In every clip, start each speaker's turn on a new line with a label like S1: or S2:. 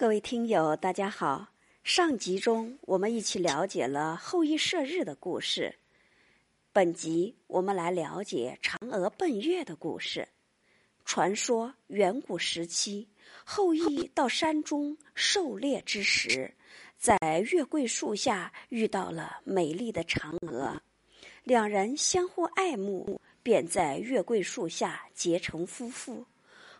S1: 各位听友，大家好。上集中我们一起了解了后羿射日的故事，本集我们来了解嫦娥奔月的故事。传说远古时期，后羿到山中狩猎之时，在月桂树下遇到了美丽的嫦娥，两人相互爱慕，便在月桂树下结成夫妇。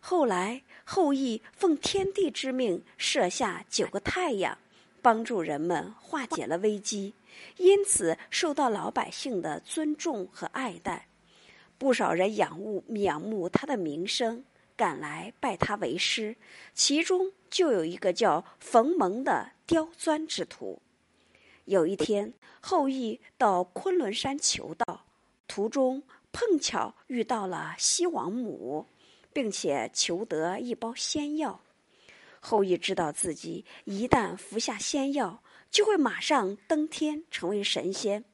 S1: 后来，后羿奉天地之命射下九个太阳，帮助人们化解了危机，因此受到老百姓的尊重和爱戴。不少人仰慕仰慕他的名声，赶来拜他为师，其中就有一个叫冯蒙的刁钻之徒。有一天，后羿到昆仑山求道，途中碰巧遇到了西王母。并且求得一包仙药，后羿知道自己一旦服下仙药，就会马上登天成为神仙。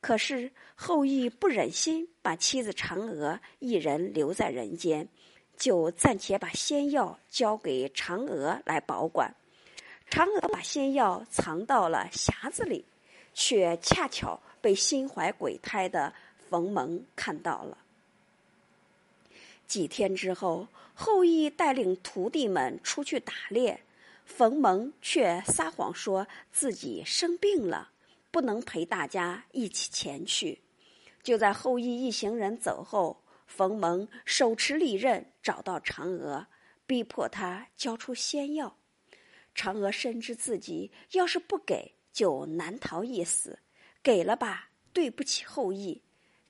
S1: 可是后羿不忍心把妻子嫦娥一人留在人间，就暂且把仙药交给嫦娥来保管。嫦娥把仙药藏到了匣子里，却恰巧被心怀鬼胎的冯蒙看到了。几天之后，后羿带领徒弟们出去打猎，冯蒙却撒谎说自己生病了，不能陪大家一起前去。就在后羿一行人走后，冯蒙手持利刃找到嫦娥，逼迫她交出仙药。嫦娥深知自己要是不给，就难逃一死，给了吧，对不起后羿。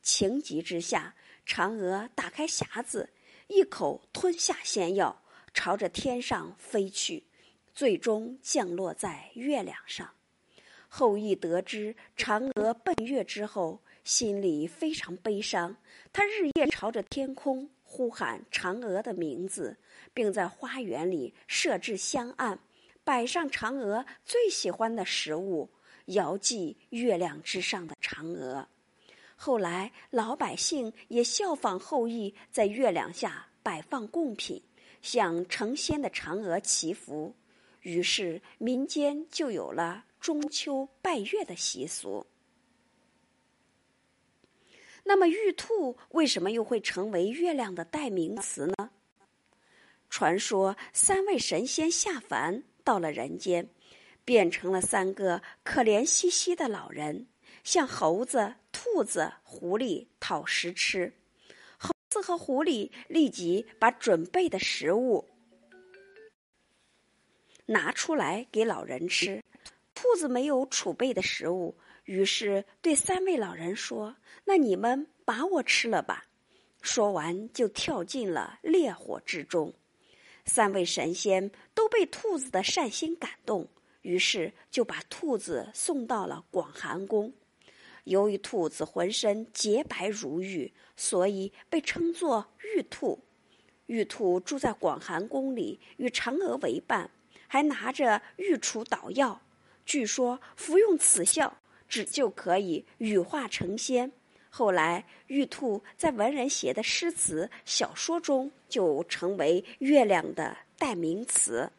S1: 情急之下。嫦娥打开匣子，一口吞下仙药，朝着天上飞去，最终降落在月亮上。后羿得知嫦娥奔月之后，心里非常悲伤。他日夜朝着天空呼喊嫦娥的名字，并在花园里设置香案，摆上嫦娥最喜欢的食物，遥祭月亮之上的嫦娥。后来，老百姓也效仿后羿，在月亮下摆放贡品，向成仙的嫦娥祈福。于是，民间就有了中秋拜月的习俗。那么，玉兔为什么又会成为月亮的代名词呢？传说，三位神仙下凡到了人间，变成了三个可怜兮兮的老人。像猴子、兔子、狐狸讨食吃，猴子和狐狸立即把准备的食物拿出来给老人吃。兔子没有储备的食物，于是对三位老人说：“那你们把我吃了吧。”说完就跳进了烈火之中。三位神仙都被兔子的善心感动，于是就把兔子送到了广寒宫。由于兔子浑身洁白如玉，所以被称作玉兔。玉兔住在广寒宫里，与嫦娥为伴，还拿着玉杵捣药。据说服用此药，只就可以羽化成仙。后来，玉兔在文人写的诗词、小说中，就成为月亮的代名词。